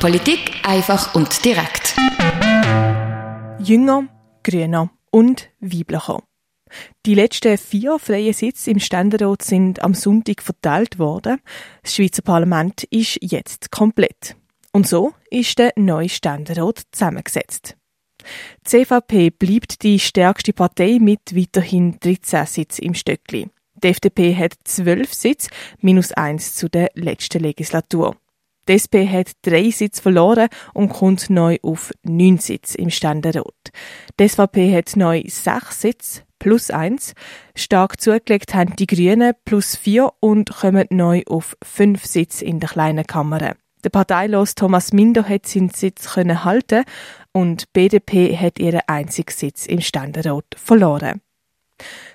Politik einfach und direkt. Jünger, grüner und weiblicher. Die letzten vier freien Sitze im Ständerat sind am Sonntag verteilt worden. Das Schweizer Parlament ist jetzt komplett. Und so ist der neue Ständerat zusammengesetzt. Die CVP bleibt die stärkste Partei mit weiterhin 13 Sitzen im Stöckli. Die FDP hat 12 Sitze, minus eins zu der letzten Legislatur. Die SP hat drei Sitze verloren und kommt neu auf neun Sitze im Ständerat. Die SVP hat neu sechs Sitze, plus eins. Stark zugelegt haben die Grünen plus vier und kommen neu auf fünf Sitze in der kleinen Kammer. Der parteilos Thomas Minder hat seinen Sitz können halten und BDP hat ihren einzigen Sitz im Ständerat verloren.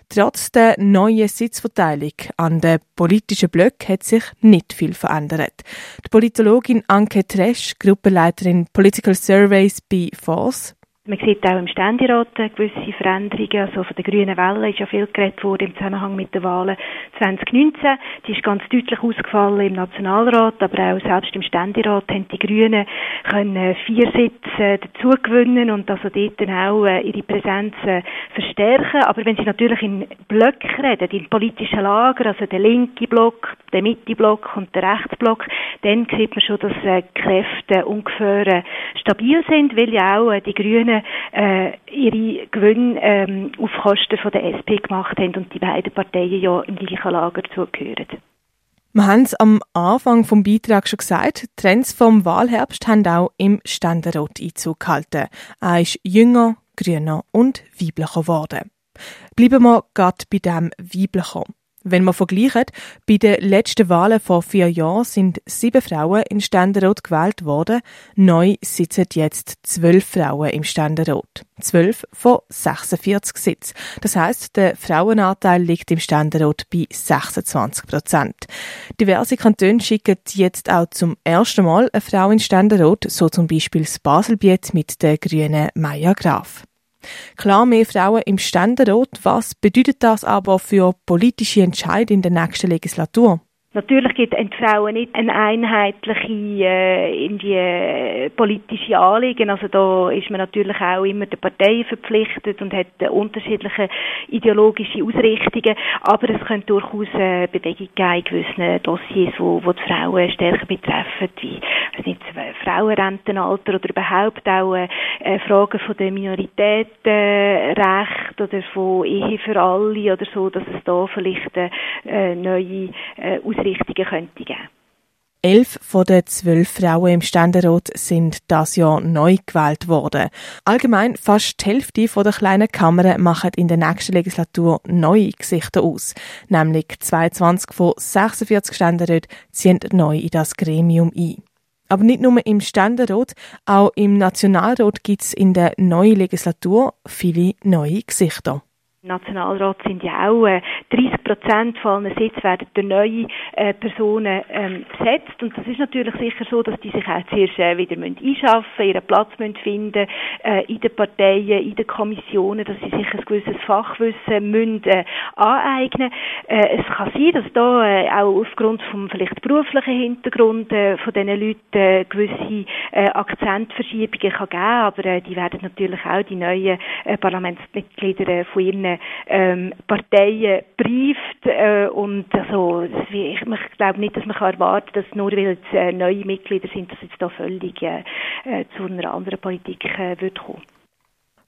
Trotz der neuen Sitzverteilung an den politischen Blöcken hat sich nicht viel verändert. Die Politologin Anke Tresch, Gruppenleiterin Political Surveys bei Force, man sieht auch im Ständerat gewisse Veränderungen. Also von der grünen Welle ist ja viel geredet worden im Zusammenhang mit den Wahlen 2019. Die ist ganz deutlich ausgefallen im Nationalrat, aber auch selbst im Ständerat haben die Grünen können vier Sitze dazu gewinnen und also dort dann auch äh, ihre Präsenz äh, verstärken. Aber wenn sie natürlich in Blöcken reden, in politischen Lager, also der linke Block, der Mitte-Block und der rechte Block, dann sieht man schon, dass äh, die Kräfte ungefähr stabil sind, weil ja auch die Grünen äh, ihre Gewinne ähm, auf Kosten von der SP gemacht haben und die beiden Parteien ja im gleichen Lager zugehören. Wir haben es am Anfang vom Beitrag schon gesagt, Trends vom Wahlherbst haben auch im Ständerat Einzug gehalten. Er ist jünger, grüner und weiblicher geworden. Bleiben wir gerade bei dem Weiblichen. Wenn man vergleicht, bei den letzten Wahlen vor vier Jahren sind sieben Frauen in Ständerat gewählt worden. Neu sitzen jetzt zwölf Frauen im Ständerat. Zwölf von 46 Sitzen. Das heißt, der Frauenanteil liegt im Ständerat bei 26 Prozent. Diverse Kantone schicken jetzt auch zum ersten Mal eine Frau in Ständerat, so zum Beispiel das Baselbiet mit der grünen Maya Graf. Klar, mehr Frauen im Ständerat. Was bedeutet das aber für politische Entscheidungen in der nächsten Legislatur? Natürlich gibt es Frauen nicht eine einheitliche äh, in die äh, politische Anliegen. Also da ist man natürlich auch immer der Partei verpflichtet und hat äh, unterschiedliche ideologische Ausrichtungen. Aber es könnte durchaus äh, Bewegung geben in gewissen Dossiers, wo, wo die Frauen stärker betreffen, wie weiß nicht, Frauenrentenalter oder überhaupt auch äh, äh Fragen von der Minoritätenrecht oder von Ehe für alle oder so, dass es da vielleicht äh, neue äh, Ausrichtungen könnte geben. Elf von den zwölf Frauen im Ständerat sind das Jahr neu gewählt worden. Allgemein fast die Hälfte der kleinen Kammern machen in der nächsten Legislatur neue Gesichter aus. Nämlich 22 von 46 Ständeräten ziehen neu in das Gremium ein. Aber nicht nur im Ständerat, auch im Nationalrat gibt es in der neuen Legislatur viele neue Gesichter. Nationalrat sind ja auch äh, 30 Prozent von allen Sitzen werden durch neue äh, Personen ähm, besetzt und das ist natürlich sicher so, dass die sich auch zuerst äh, wieder müssen einschaffen, ihren Platz müssen finden äh, in den Parteien, in den Kommissionen, dass sie sich ein gewisses Fachwissen müssen äh, aneignen. Äh, es kann sein, dass da äh, auch aufgrund vom vielleicht beruflichen Hintergrund äh, von diesen Leuten äh, gewisse äh, Akzentverschiebungen kann geben, aber äh, die werden natürlich auch die neuen äh, Parlamentsmitglieder äh, von ihren ähm, Parteien brieft äh, und also ich, ich glaube nicht, dass man kann erwarten dass nur weil es äh, neue Mitglieder sind, dass jetzt da völlig äh, äh, zu einer anderen Politik äh, wird kommen.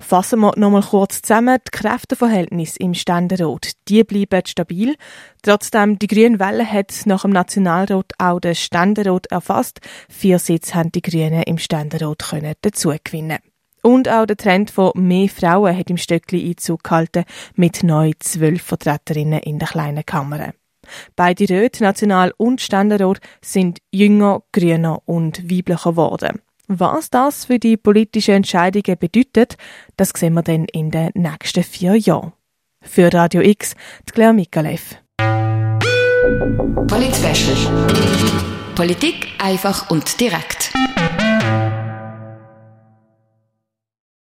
Fassen wir nochmal kurz zusammen. Die Kräfteverhältnisse im Ständerat, die bleiben stabil. Trotzdem, die Grüne Welle hat nach dem Nationalrat auch den Ständerat erfasst. Vier Sitze haben die Grünen im Ständerat können dazu gewinnen. Und auch der Trend von mehr Frauen hat im Stöckli Einzug gehalten, mit neu zwölf Vertreterinnen in der kleinen Kammer. Beide Räte, National- und Ständerat, sind jünger, grüner und weiblicher geworden. Was das für die politischen Entscheidungen bedeutet, das sehen wir dann in den nächsten vier Jahren. Für Radio X, Claire Mikalev. Polit Politik einfach und direkt.